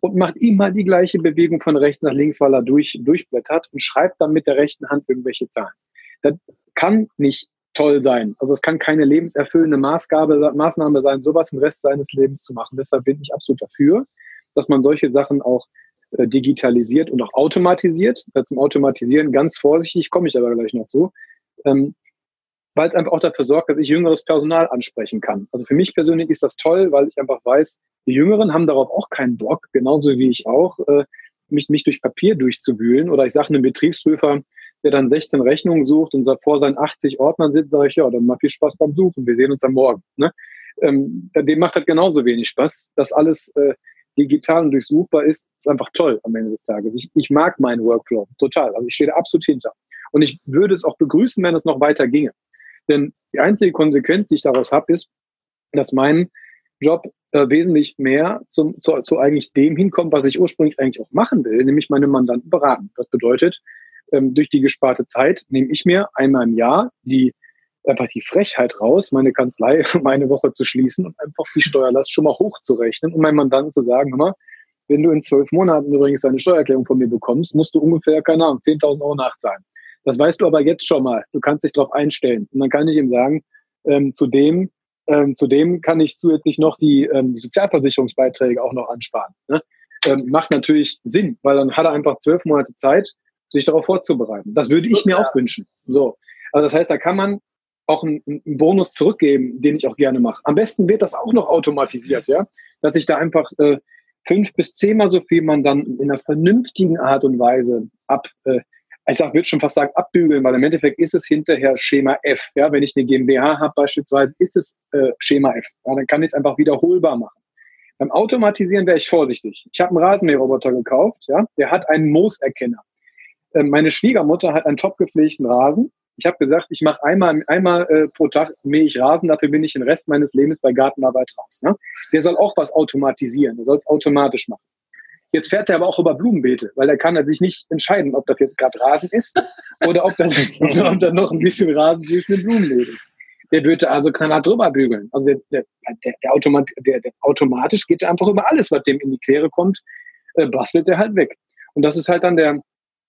und macht immer die gleiche Bewegung von rechts nach links, weil er durch, durchblättert und schreibt dann mit der rechten Hand irgendwelche Zahlen. Das kann nicht toll sein. Also es kann keine lebenserfüllende Maßgabe, Maßnahme sein, sowas im Rest seines Lebens zu machen. Deshalb bin ich absolut dafür, dass man solche Sachen auch äh, digitalisiert und auch automatisiert. Zum Automatisieren ganz vorsichtig, komme ich aber gleich noch zu. Ähm, weil es einfach auch dafür sorgt, dass ich jüngeres Personal ansprechen kann. Also für mich persönlich ist das toll, weil ich einfach weiß, die Jüngeren haben darauf auch keinen Bock, genauso wie ich auch, äh, mich, mich durch Papier durchzuwühlen. Oder ich sage einem Betriebsprüfer, der dann 16 Rechnungen sucht und vor seinen 80 Ordnern sitzt, sage ich, ja, dann mal viel Spaß beim Suchen. Wir sehen uns am Morgen. Ne? Ähm, dem macht das genauso wenig Spaß. Das alles äh, digital und durchsuchbar ist, ist einfach toll am Ende des Tages. Ich, ich mag meinen Workflow total. Also ich stehe da absolut hinter. Und ich würde es auch begrüßen, wenn es noch weiter ginge. Denn die einzige Konsequenz, die ich daraus habe, ist, dass mein Job äh, wesentlich mehr zum, zu, zu eigentlich dem hinkommt, was ich ursprünglich eigentlich auch machen will, nämlich meine Mandanten beraten. Das bedeutet, ähm, durch die gesparte Zeit nehme ich mir einmal im Jahr die einfach die Frechheit raus, meine Kanzlei um eine Woche zu schließen und einfach die Steuerlast schon mal hochzurechnen und meinem Mandanten zu sagen, hör mal, wenn du in zwölf Monaten übrigens eine Steuererklärung von mir bekommst, musst du ungefähr, keine Ahnung, 10.000 Euro nachzahlen. Das weißt du aber jetzt schon mal. Du kannst dich darauf einstellen. Und dann kann ich ihm sagen, ähm, zudem, ähm, zudem kann ich zusätzlich noch die, ähm, Sozialversicherungsbeiträge auch noch ansparen. Ne? Ähm, macht natürlich Sinn, weil dann hat er einfach zwölf Monate Zeit, sich darauf vorzubereiten. Das würde ich mir auch wünschen. So. Also das heißt, da kann man auch einen, einen Bonus zurückgeben, den ich auch gerne mache. Am besten wird das auch noch automatisiert, ja, dass ich da einfach äh, fünf bis zehnmal so viel man dann in einer vernünftigen Art und Weise ab, äh, ich sag, würde schon fast sagen, abbügeln, weil im Endeffekt ist es hinterher Schema F. Ja, wenn ich eine GmbH habe beispielsweise, ist es äh, Schema F. Ja, dann kann ich es einfach wiederholbar machen. Beim Automatisieren wäre ich vorsichtig. Ich habe einen Rasenmäherroboter gekauft, ja, der hat einen Mooserkenner. Äh, meine Schwiegermutter hat einen top gepflegten Rasen. Ich habe gesagt, ich mache einmal, einmal äh, pro Tag mähe ich Rasen, dafür bin ich den Rest meines Lebens bei Gartenarbeit raus. Ne? Der soll auch was automatisieren, der soll es automatisch machen. Jetzt fährt er aber auch über Blumenbeete, weil er kann sich nicht entscheiden, ob das jetzt gerade Rasen ist oder ob das, ob da noch ein bisschen Rasen zwischen den Blumenbeet ist. Der würde also knallhart drüber bügeln. Also der, der, der, der, Automat, der, der automatisch geht einfach über alles, was dem in die Quere kommt, äh, bastelt er halt weg. Und das ist halt dann der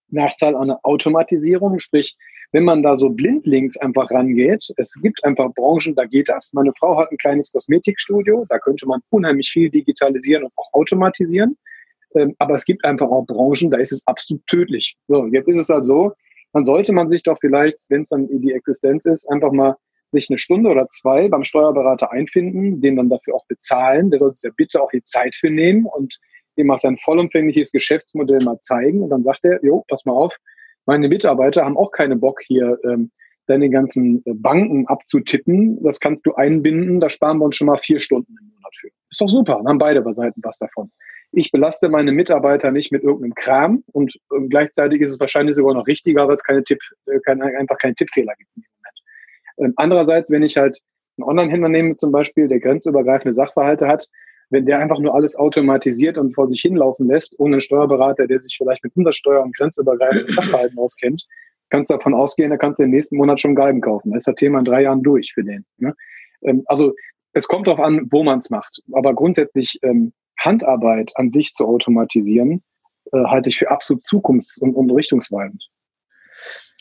Nachteil an der Automatisierung, sprich, wenn man da so blindlings einfach rangeht, es gibt einfach Branchen, da geht das. Meine Frau hat ein kleines Kosmetikstudio, da könnte man unheimlich viel digitalisieren und auch automatisieren. Ähm, aber es gibt einfach auch Branchen, da ist es absolut tödlich. So, jetzt ist es halt so, dann sollte man sich doch vielleicht, wenn es dann die Existenz ist, einfach mal sich eine Stunde oder zwei beim Steuerberater einfinden, den dann dafür auch bezahlen. Der sollte sich ja bitte auch die Zeit für nehmen und dem auch sein vollumfängliches Geschäftsmodell mal zeigen. Und dann sagt er, jo, pass mal auf, meine Mitarbeiter haben auch keine Bock hier, ähm, deine ganzen Banken abzutippen. Das kannst du einbinden, da sparen wir uns schon mal vier Stunden im Monat für. Ist doch super, dann haben beide Seiten was davon ich belaste meine Mitarbeiter nicht mit irgendeinem Kram und ähm, gleichzeitig ist es wahrscheinlich sogar noch richtiger, weil es keine Tipp, äh, kein, einfach keine Tippfehler gibt dem Moment. Ähm, andererseits, wenn ich halt einen Online-Händler nehme zum Beispiel, der grenzübergreifende Sachverhalte hat, wenn der einfach nur alles automatisiert und vor sich hinlaufen lässt, ohne einen Steuerberater, der sich vielleicht mit Umsatzsteuer und grenzübergreifenden Sachverhalten auskennt, kannst du davon ausgehen, da kannst du im nächsten Monat schon Galgen kaufen. Da ist das Thema in drei Jahren durch für den. Ne? Ähm, also es kommt darauf an, wo man es macht. Aber grundsätzlich ähm, Handarbeit an sich zu automatisieren, äh, halte ich für absolut zukunfts- und, und richtungsweisend.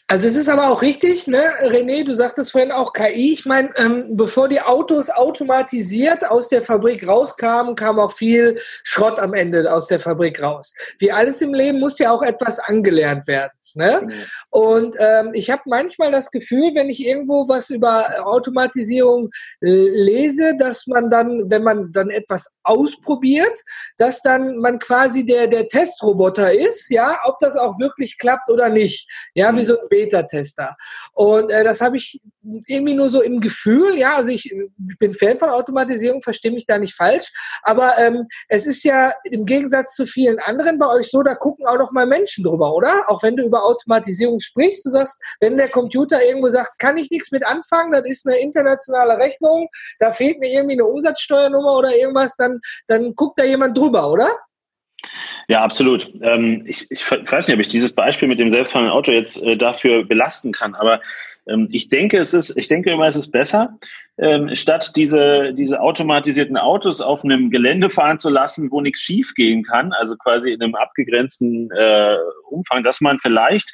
Also es ist aber auch richtig, ne, René, du sagtest vorhin auch KI. Ich meine, ähm, bevor die Autos automatisiert aus der Fabrik rauskamen, kam auch viel Schrott am Ende aus der Fabrik raus. Wie alles im Leben muss ja auch etwas angelernt werden. Ne? Und ähm, ich habe manchmal das Gefühl, wenn ich irgendwo was über Automatisierung äh, lese, dass man dann, wenn man dann etwas ausprobiert, dass dann man quasi der, der Testroboter ist, ja, ob das auch wirklich klappt oder nicht. Ja, wie so ein Beta-Tester. Und äh, das habe ich irgendwie nur so im Gefühl, ja, also ich, ich bin Fan von Automatisierung, verstehe mich da nicht falsch, aber ähm, es ist ja im Gegensatz zu vielen anderen bei euch so, da gucken auch noch mal Menschen drüber, oder? Auch wenn du über Automatisierung sprichst, du sagst, wenn der Computer irgendwo sagt, kann ich nichts mit anfangen, das ist eine internationale Rechnung, da fehlt mir irgendwie eine Umsatzsteuernummer oder irgendwas, dann, dann guckt da jemand drüber, oder? Ja, absolut. Ähm, ich, ich, weiß nicht, ob ich dieses Beispiel mit dem selbstfahrenden Auto jetzt äh, dafür belasten kann, aber ähm, ich denke, es ist, ich denke immer, es ist besser, ähm, statt diese, diese automatisierten Autos auf einem Gelände fahren zu lassen, wo nichts schief gehen kann, also quasi in einem abgegrenzten äh, Umfang, dass man vielleicht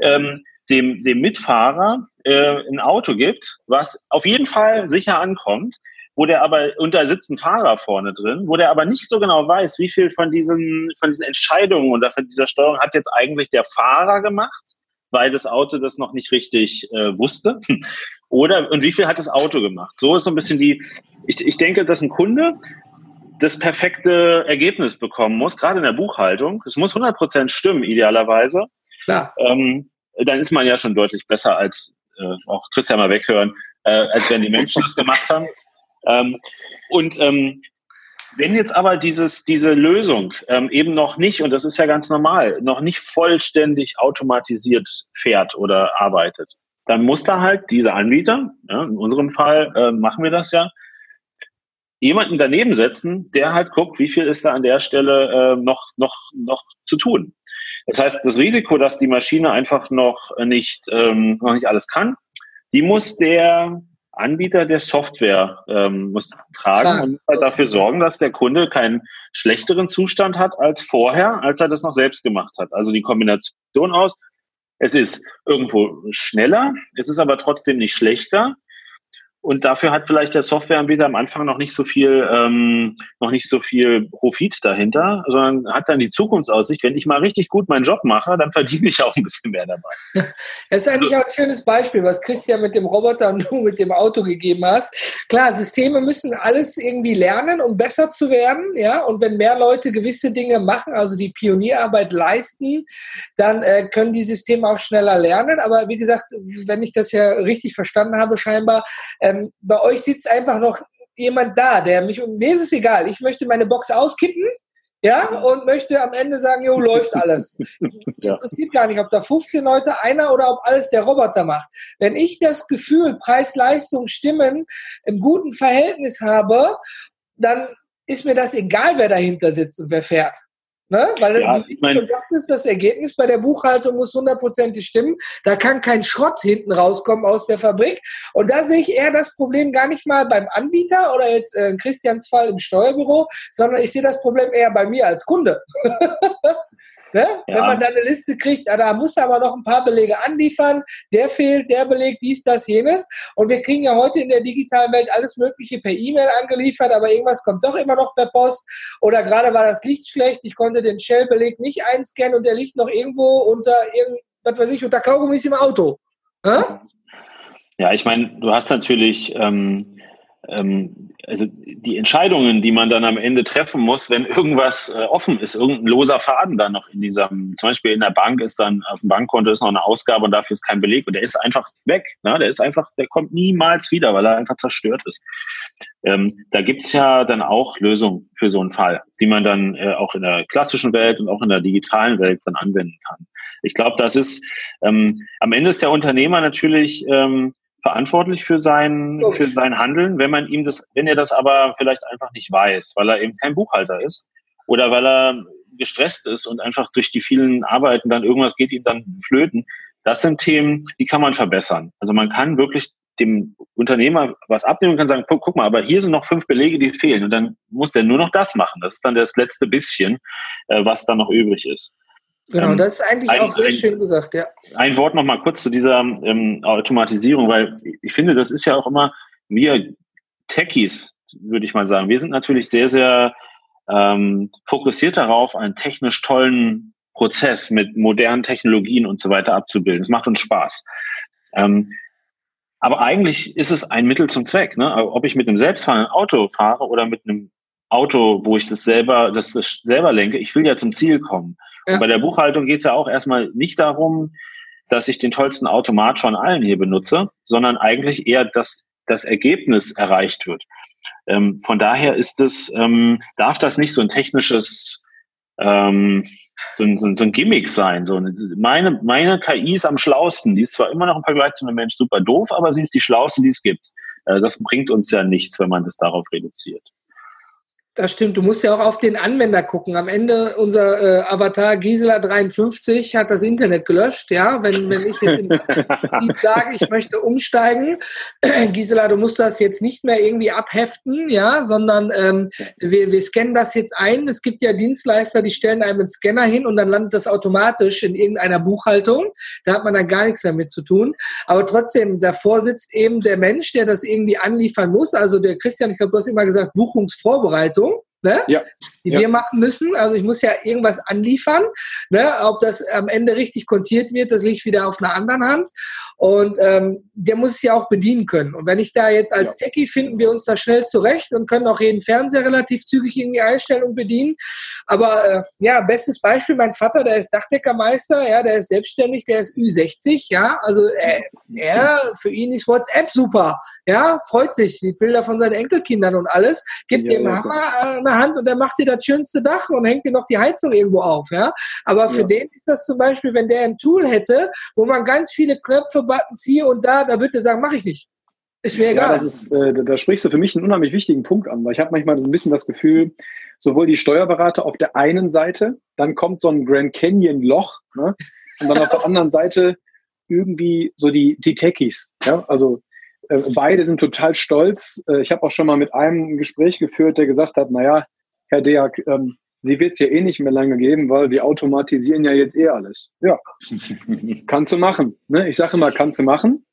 ähm, dem, dem Mitfahrer äh, ein Auto gibt, was auf jeden Fall sicher ankommt, wo der aber, und da sitzt ein Fahrer vorne drin, wo der aber nicht so genau weiß, wie viel von diesen, von diesen Entscheidungen und von dieser Steuerung hat jetzt eigentlich der Fahrer gemacht, weil das Auto das noch nicht richtig äh, wusste. Oder, und wie viel hat das Auto gemacht? So ist so ein bisschen die, ich, ich denke, dass ein Kunde das perfekte Ergebnis bekommen muss, gerade in der Buchhaltung. Es muss 100% stimmen, idealerweise. Klar. Ähm, dann ist man ja schon deutlich besser als, äh, auch Christian mal weghören, äh, als wenn die Menschen das gemacht haben. Ähm, und ähm, wenn jetzt aber dieses, diese Lösung ähm, eben noch nicht, und das ist ja ganz normal, noch nicht vollständig automatisiert fährt oder arbeitet, dann muss da halt dieser Anbieter, ja, in unserem Fall äh, machen wir das ja, jemanden daneben setzen, der halt guckt, wie viel ist da an der Stelle äh, noch, noch, noch zu tun. Das heißt, das Risiko, dass die Maschine einfach noch nicht, ähm, noch nicht alles kann, die muss der Anbieter der Software ähm, muss tragen Klar. und muss halt dafür sorgen, dass der Kunde keinen schlechteren Zustand hat als vorher, als er das noch selbst gemacht hat. Also die Kombination aus, es ist irgendwo schneller, es ist aber trotzdem nicht schlechter und dafür hat vielleicht der Softwareanbieter am Anfang noch nicht so viel, ähm, noch nicht so viel Profit dahinter, sondern hat dann die Zukunftsaussicht, wenn ich mal richtig gut meinen Job mache, dann verdiene ich auch ein bisschen mehr dabei. Das ist eigentlich auch ein schönes Beispiel, was Christian mit dem Roboter und du mit dem Auto gegeben hast. Klar, Systeme müssen alles irgendwie lernen, um besser zu werden, ja. Und wenn mehr Leute gewisse Dinge machen, also die Pionierarbeit leisten, dann äh, können die Systeme auch schneller lernen. Aber wie gesagt, wenn ich das ja richtig verstanden habe, scheinbar, äh, ähm, bei euch sitzt einfach noch jemand da, der mich, mir ist es egal, ich möchte meine Box auskippen, ja, und möchte am Ende sagen, jo, läuft alles. ja. Interessiert gar nicht, ob da 15 Leute, einer oder ob alles der Roboter macht. Wenn ich das Gefühl, Preis, Leistung, Stimmen im guten Verhältnis habe, dann ist mir das egal, wer dahinter sitzt und wer fährt. Ne? Weil ja, du ich mein, schon sagtest, das Ergebnis bei der Buchhaltung muss hundertprozentig stimmen. Da kann kein Schrott hinten rauskommen aus der Fabrik. Und da sehe ich eher das Problem gar nicht mal beim Anbieter oder jetzt äh, in Christians Fall im Steuerbüro, sondern ich sehe das Problem eher bei mir als Kunde. Ne? Ja. Wenn man dann eine Liste kriegt, ah, da muss er aber noch ein paar Belege anliefern, der fehlt, der Beleg, dies, das, jenes. Und wir kriegen ja heute in der digitalen Welt alles Mögliche per E-Mail angeliefert, aber irgendwas kommt doch immer noch per Post. Oder gerade war das Licht schlecht, ich konnte den Shell-Beleg nicht einscannen und der liegt noch irgendwo unter irgend, was weiß ich, unter Kaugummis im Auto. Ja, ja ich meine, du hast natürlich ähm, also die Entscheidungen, die man dann am Ende treffen muss, wenn irgendwas äh, offen ist, irgendein loser Faden dann noch in diesem, zum Beispiel in der Bank ist dann auf dem Bankkonto ist noch eine Ausgabe und dafür ist kein Beleg und der ist einfach weg. Ne? Der ist einfach, der kommt niemals wieder, weil er einfach zerstört ist. Ähm, da gibt's ja dann auch Lösungen für so einen Fall, die man dann äh, auch in der klassischen Welt und auch in der digitalen Welt dann anwenden kann. Ich glaube, das ist ähm, am Ende ist der Unternehmer natürlich ähm, verantwortlich für sein, für sein Handeln, wenn man ihm das, wenn er das aber vielleicht einfach nicht weiß, weil er eben kein Buchhalter ist oder weil er gestresst ist und einfach durch die vielen Arbeiten dann irgendwas geht ihm dann flöten. Das sind Themen, die kann man verbessern. Also man kann wirklich dem Unternehmer was abnehmen und kann sagen, guck, guck mal, aber hier sind noch fünf Belege, die fehlen. Und dann muss der nur noch das machen. Das ist dann das letzte bisschen, äh, was dann noch übrig ist. Genau, ähm, das ist eigentlich ein, auch sehr ein, schön gesagt, ja. Ein Wort noch mal kurz zu dieser ähm, Automatisierung, weil ich finde, das ist ja auch immer, wir Techies, würde ich mal sagen, wir sind natürlich sehr, sehr ähm, fokussiert darauf, einen technisch tollen Prozess mit modernen Technologien und so weiter abzubilden. Es macht uns Spaß. Ähm, aber eigentlich ist es ein Mittel zum Zweck. Ne? Ob ich mit einem selbstfahrenden Auto fahre oder mit einem Auto, wo ich das selber, das, das selber lenke, ich will ja zum Ziel kommen. Ja. bei der Buchhaltung geht es ja auch erstmal nicht darum, dass ich den tollsten Automat von allen hier benutze, sondern eigentlich eher, dass das Ergebnis erreicht wird. Ähm, von daher ist es, ähm, darf das nicht so ein technisches, ähm, so, ein, so, ein, Gimmick sein. So meine, meine KI ist am schlausten. Die ist zwar immer noch im Vergleich zu einem Mensch super doof, aber sie ist die schlauste, die es gibt. Äh, das bringt uns ja nichts, wenn man das darauf reduziert. Das stimmt, du musst ja auch auf den Anwender gucken. Am Ende unser äh, Avatar Gisela 53 hat das Internet gelöscht. Ja, wenn, wenn ich jetzt sage, ich möchte umsteigen, Gisela, du musst das jetzt nicht mehr irgendwie abheften, ja, sondern ähm, wir, wir scannen das jetzt ein. Es gibt ja Dienstleister, die stellen einem einen Scanner hin und dann landet das automatisch in irgendeiner Buchhaltung. Da hat man dann gar nichts damit zu tun. Aber trotzdem, davor sitzt eben der Mensch, der das irgendwie anliefern muss. Also der Christian, ich glaube, du hast immer gesagt, Buchungsvorbereitung ne? ja. die ja. wir machen müssen. Also ich muss ja irgendwas anliefern. Ne? Ob das am Ende richtig kontiert wird, das liegt wieder auf einer anderen Hand. Und ähm, der muss es ja auch bedienen können. Und wenn ich da jetzt als ja. Techie finden wir uns da schnell zurecht und können auch jeden Fernseher relativ zügig in die Einstellung bedienen. Aber äh, ja, bestes Beispiel, mein Vater, der ist Dachdeckermeister, ja, der ist selbstständig, der ist Ü60, ja, also äh, er, für ihn ist WhatsApp super, ja, freut sich, sieht Bilder von seinen Enkelkindern und alles, gibt ja, dem Hammer äh, eine Hand und der macht dir das schönste Dach und hängt dir noch die Heizung irgendwo auf, ja. Aber für ja. den ist das zum Beispiel, wenn der ein Tool hätte, wo man ganz viele Knöpfe, Buttons hier und da, da würde er sagen, mache ich nicht. Ist mir egal. Ja, das ist, äh, da sprichst du für mich einen unheimlich wichtigen Punkt an, weil ich habe manchmal ein bisschen das Gefühl, sowohl die Steuerberater auf der einen Seite, dann kommt so ein Grand Canyon Loch, ne? und dann auf der anderen Seite irgendwie so die, die Techies. Ja? Also beide sind total stolz. Äh, ich habe auch schon mal mit einem ein Gespräch geführt, der gesagt hat, naja, Herr Deak, ähm, sie wird es ja eh nicht mehr lange geben, weil wir automatisieren ja jetzt eh alles. Ja, kannst du machen. Ne? Ich sage immer, kannst du machen.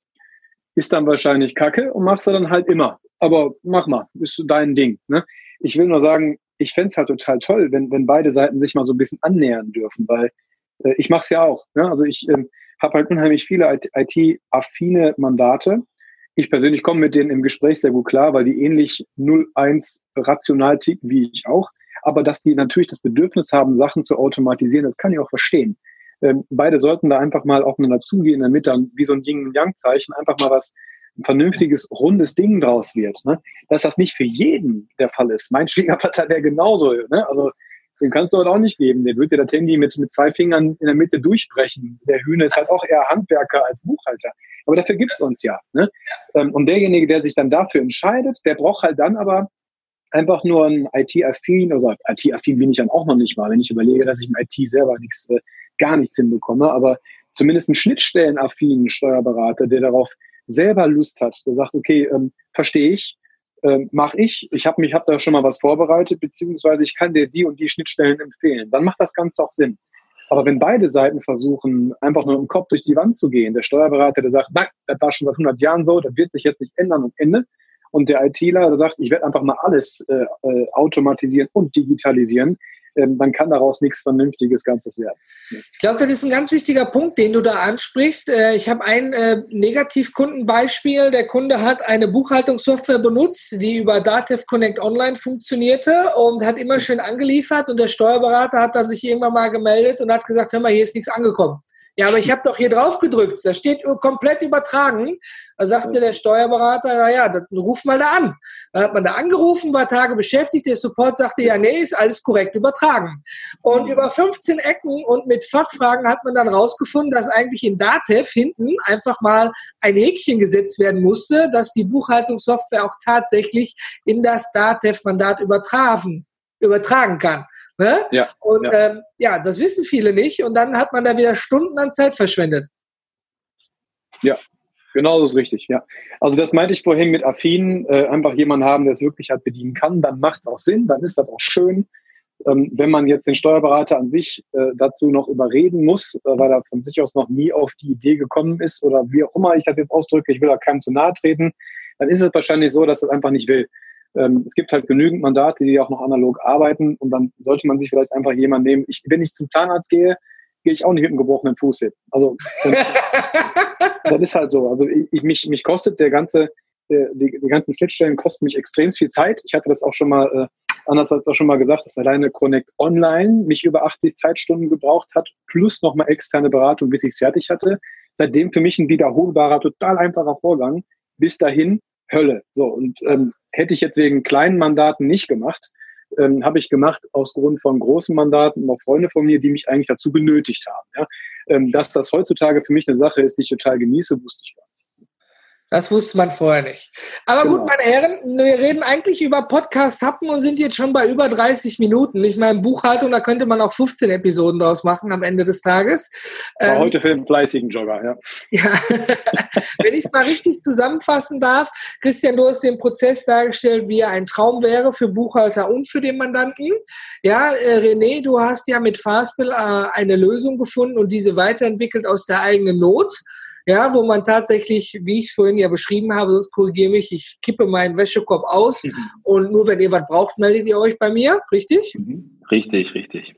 Ist dann wahrscheinlich kacke und machst du dann halt immer. Aber mach mal, ist dein Ding. Ne? Ich will nur sagen, ich fände es halt total toll, wenn, wenn beide Seiten sich mal so ein bisschen annähern dürfen, weil äh, ich mache es ja auch. Ne? Also ich ähm, habe halt unheimlich viele IT-affine Mandate ich persönlich komme mit denen im Gespräch sehr gut klar, weil die ähnlich 0-1 rational ticken wie ich auch. Aber dass die natürlich das Bedürfnis haben, Sachen zu automatisieren, das kann ich auch verstehen. Ähm, beide sollten da einfach mal aufeinander zugehen, damit dann wie so ein Yin-Yang-Zeichen einfach mal was ein vernünftiges, rundes Ding draus wird. Ne? Dass das nicht für jeden der Fall ist. Mein Schwiegervater wäre genauso. Ne? Also den kannst du halt auch nicht geben. Der wird dir das Handy mit, mit zwei Fingern in der Mitte durchbrechen. Der Hühner ist halt auch eher Handwerker als Buchhalter. Aber dafür gibt's uns ja. Ne? Ähm, und derjenige, der sich dann dafür entscheidet, der braucht halt dann aber einfach nur ein IT-affin, also IT-affin bin ich dann auch noch nicht mal, wenn ich überlege, dass ich im IT selber nichts, äh, gar nichts hinbekomme, aber zumindest einen Schnittstellen-affinen Steuerberater, der darauf selber Lust hat, der sagt, okay, ähm, verstehe ich, ähm, mache ich, ich habe mich, habe da schon mal was vorbereitet, beziehungsweise ich kann dir die und die Schnittstellen empfehlen. Dann macht das Ganze auch Sinn. Aber wenn beide Seiten versuchen, einfach nur im Kopf durch die Wand zu gehen, der Steuerberater, der sagt, nein, das war schon seit 100 Jahren so, das wird sich jetzt nicht ändern und Ende. Und der ITler, der sagt, ich werde einfach mal alles äh, äh automatisieren und digitalisieren, dann kann daraus nichts Vernünftiges Ganzes werden. Ich glaube, das ist ein ganz wichtiger Punkt, den du da ansprichst. Äh, ich habe ein äh, Negativkundenbeispiel. Der Kunde hat eine Buchhaltungssoftware benutzt, die über Datev Connect Online funktionierte und hat immer schön angeliefert. Und der Steuerberater hat dann sich irgendwann mal gemeldet und hat gesagt, hör mal, hier ist nichts angekommen. Ja, aber ich habe doch hier drauf gedrückt. Das steht komplett übertragen. Da sagte der Steuerberater, naja, dann ruf mal da an. Dann hat man da angerufen, war Tage beschäftigt. Der Support sagte, ja, nee, ist alles korrekt übertragen. Und über 15 Ecken und mit Fachfragen hat man dann rausgefunden, dass eigentlich in Datev hinten einfach mal ein Häkchen gesetzt werden musste, dass die Buchhaltungssoftware auch tatsächlich in das Datev-Mandat übertragen kann. Ne? Ja, und ja. Ähm, ja, das wissen viele nicht. Und dann hat man da wieder Stunden an Zeit verschwendet. Ja, genau das ist richtig. Ja. Also das meinte ich vorhin mit affin, äh, einfach jemanden haben, der es wirklich halt bedienen kann, dann macht es auch Sinn, dann ist das auch schön. Ähm, wenn man jetzt den Steuerberater an sich äh, dazu noch überreden muss, äh, weil er von sich aus noch nie auf die Idee gekommen ist oder wie auch immer ich das jetzt ausdrücke, ich will da keinem zu nahe treten, dann ist es wahrscheinlich so, dass er das einfach nicht will. Ähm, es gibt halt genügend Mandate, die auch noch analog arbeiten und dann sollte man sich vielleicht einfach jemanden nehmen. Ich, wenn ich zum Zahnarzt gehe, gehe ich auch nicht mit einem gebrochenen Fuß hin. Also das ist halt so. Also ich, mich, mich kostet der ganze, der, die, die ganzen Schnittstellen kosten mich extrem viel Zeit. Ich hatte das auch schon mal, äh, anders als auch schon mal gesagt, dass alleine Connect Online mich über 80 Zeitstunden gebraucht hat, plus nochmal externe Beratung, bis ich es fertig hatte. Seitdem für mich ein wiederholbarer, total einfacher Vorgang. Bis dahin Hölle. So, und ähm, hätte ich jetzt wegen kleinen Mandaten nicht gemacht, ähm, habe ich gemacht aus Grund von großen Mandaten, auch Freunde von mir, die mich eigentlich dazu benötigt haben. Ja? Ähm, dass das heutzutage für mich eine Sache ist, die ich total genieße, wusste ich gar. Das wusste man vorher nicht. Aber genau. gut, meine Herren, wir reden eigentlich über Podcast-Happen und sind jetzt schon bei über 30 Minuten. Ich meine, Buchhaltung, da könnte man auch 15 Episoden draus machen am Ende des Tages. Ähm, heute für den fleißigen Jogger, ja. ja. Wenn ich es mal richtig zusammenfassen darf, Christian, du hast den Prozess dargestellt, wie er ein Traum wäre für Buchhalter und für den Mandanten. Ja, äh, René, du hast ja mit Fastbill äh, eine Lösung gefunden und diese weiterentwickelt aus der eigenen Not ja, wo man tatsächlich, wie ich es vorhin ja beschrieben habe, sonst korrigiere mich, ich kippe meinen Wäschekorb aus mhm. und nur wenn ihr was braucht, meldet ihr euch bei mir, richtig? Mhm. Richtig, richtig.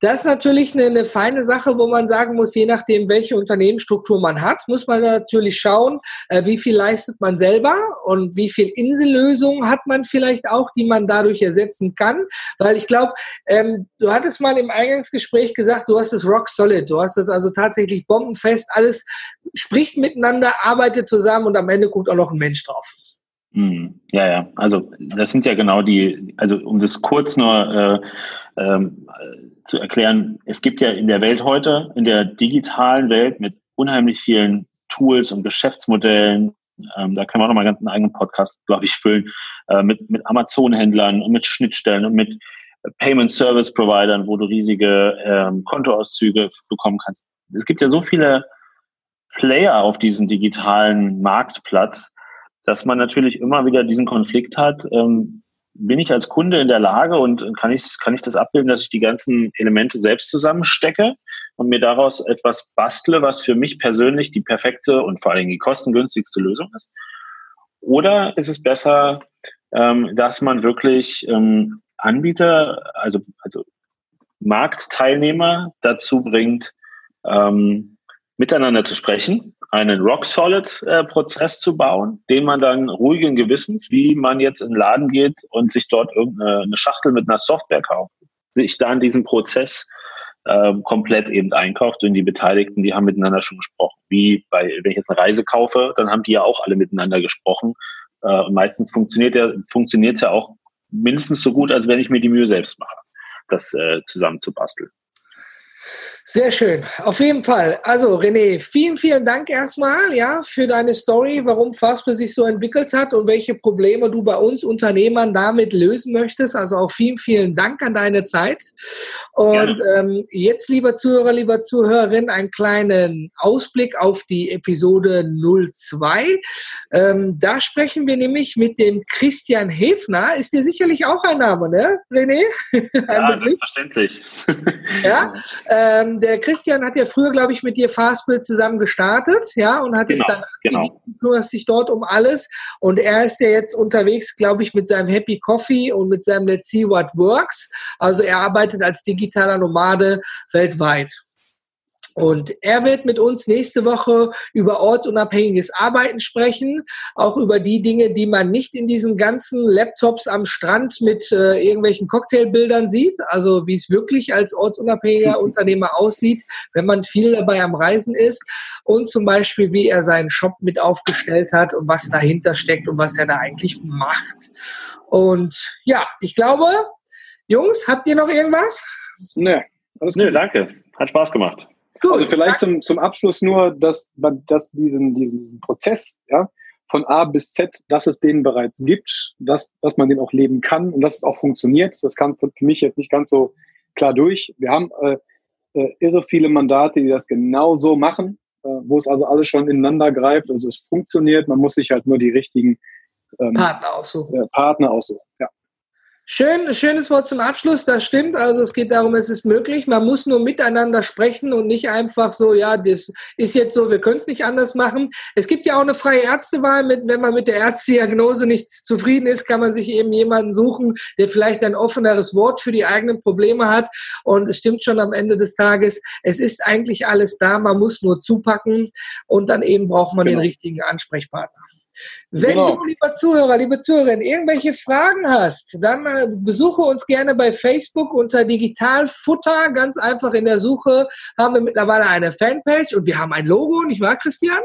Das ist natürlich eine, eine, feine Sache, wo man sagen muss, je nachdem, welche Unternehmensstruktur man hat, muss man natürlich schauen, äh, wie viel leistet man selber und wie viel Insellösungen hat man vielleicht auch, die man dadurch ersetzen kann. Weil ich glaube, ähm, du hattest mal im Eingangsgespräch gesagt, du hast es rock solid, du hast es also tatsächlich bombenfest, alles spricht miteinander, arbeitet zusammen und am Ende guckt auch noch ein Mensch drauf. Hm. Ja, ja. Also das sind ja genau die, also um das kurz nur äh, ähm, zu erklären, es gibt ja in der Welt heute, in der digitalen Welt mit unheimlich vielen Tools und Geschäftsmodellen, ähm, da können wir auch nochmal ganz einen eigenen Podcast, glaube ich, füllen, äh, mit, mit Amazon-Händlern und mit Schnittstellen und mit Payment Service Providern, wo du riesige ähm, Kontoauszüge bekommen kannst. Es gibt ja so viele Player auf diesem digitalen Marktplatz, dass man natürlich immer wieder diesen Konflikt hat, ähm, bin ich als Kunde in der Lage und kann ich, kann ich das abbilden, dass ich die ganzen Elemente selbst zusammenstecke und mir daraus etwas bastle, was für mich persönlich die perfekte und vor allem die kostengünstigste Lösung ist? Oder ist es besser, ähm, dass man wirklich ähm, Anbieter, also, also Marktteilnehmer dazu bringt, ähm, miteinander zu sprechen, einen Rock-Solid-Prozess zu bauen, den man dann ruhigen Gewissens, wie man jetzt in den Laden geht und sich dort irgendeine Schachtel mit einer Software kauft, sich dann diesen Prozess äh, komplett eben einkauft und die Beteiligten, die haben miteinander schon gesprochen. Wie bei, wenn ich jetzt eine Reise kaufe, dann haben die ja auch alle miteinander gesprochen. Äh, und meistens funktioniert ja, funktioniert es ja auch mindestens so gut, als wenn ich mir die Mühe selbst mache, das äh, zusammen zu basteln. Sehr schön. Auf jeden Fall. Also René, vielen, vielen Dank erstmal ja, für deine Story, warum Fastbill sich so entwickelt hat und welche Probleme du bei uns Unternehmern damit lösen möchtest. Also auch vielen, vielen Dank an deine Zeit. Und ähm, jetzt, lieber Zuhörer, lieber Zuhörerin, einen kleinen Ausblick auf die Episode 02. Ähm, da sprechen wir nämlich mit dem Christian Hefner. Ist dir sicherlich auch ein Name, ne, René? ja, selbstverständlich. ja, ähm, ähm, der Christian hat ja früher, glaube ich, mit dir Fastbill zusammen gestartet, ja, und hat genau, es dann, genau. du kümmerst dich dort um alles. Und er ist ja jetzt unterwegs, glaube ich, mit seinem Happy Coffee und mit seinem Let's See What Works. Also er arbeitet als digitaler Nomade weltweit. Und er wird mit uns nächste Woche über ortunabhängiges Arbeiten sprechen, auch über die Dinge, die man nicht in diesen ganzen Laptops am Strand mit äh, irgendwelchen Cocktailbildern sieht, also wie es wirklich als ortsunabhängiger Unternehmer aussieht, wenn man viel dabei am Reisen ist und zum Beispiel, wie er seinen Shop mit aufgestellt hat und was dahinter steckt und was er da eigentlich macht. Und ja, ich glaube, Jungs, habt ihr noch irgendwas? Nö, alles Nö, danke. Hat Spaß gemacht. Gut. Also vielleicht zum, zum Abschluss nur, dass man dass diesen, diesen Prozess ja, von A bis Z, dass es den bereits gibt, dass, dass man den auch leben kann und dass es auch funktioniert. Das kam für mich jetzt nicht ganz so klar durch. Wir haben äh, äh, irre viele Mandate, die das genau so machen, äh, wo es also alles schon ineinander greift. Also es funktioniert, man muss sich halt nur die richtigen ähm, Partner aussuchen. Äh, Partner aussuchen, ja. Schön, schönes Wort zum Abschluss, das stimmt. Also es geht darum, es ist möglich. Man muss nur miteinander sprechen und nicht einfach so, ja, das ist jetzt so, wir können es nicht anders machen. Es gibt ja auch eine freie Ärztewahl. Mit, wenn man mit der Ärztediagnose nicht zufrieden ist, kann man sich eben jemanden suchen, der vielleicht ein offeneres Wort für die eigenen Probleme hat. Und es stimmt schon am Ende des Tages, es ist eigentlich alles da. Man muss nur zupacken und dann eben braucht man genau. den richtigen Ansprechpartner. Wenn genau. du, lieber Zuhörer, liebe Zuhörerin, irgendwelche Fragen hast, dann äh, besuche uns gerne bei Facebook unter Digitalfutter. Ganz einfach in der Suche haben wir mittlerweile eine Fanpage und wir haben ein Logo, nicht wahr, Christian?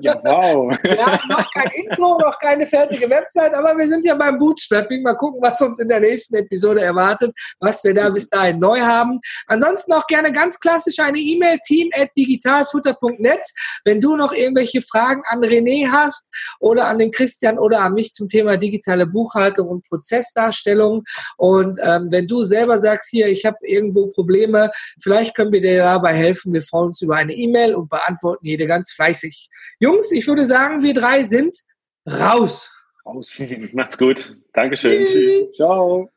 Ja, wow. wir haben noch kein Intro, noch keine fertige Website, aber wir sind ja beim Bootstrapping. Mal gucken, was uns in der nächsten Episode erwartet, was wir da bis dahin neu haben. Ansonsten auch gerne ganz klassisch eine E-Mail, team at digitalfutter.net. Wenn du noch irgendwelche Fragen an René hast oder an den Christian oder an mich zum Thema digitale Buchhaltung und Prozessdarstellung. Und ähm, wenn du selber sagst, hier, ich habe irgendwo Probleme, vielleicht können wir dir dabei helfen. Wir freuen uns über eine E-Mail und beantworten jede ganz fleißig. Jungs, ich würde sagen, wir drei sind raus. Raus. Macht's gut. Dankeschön. Tschüss. Tschüss. Ciao.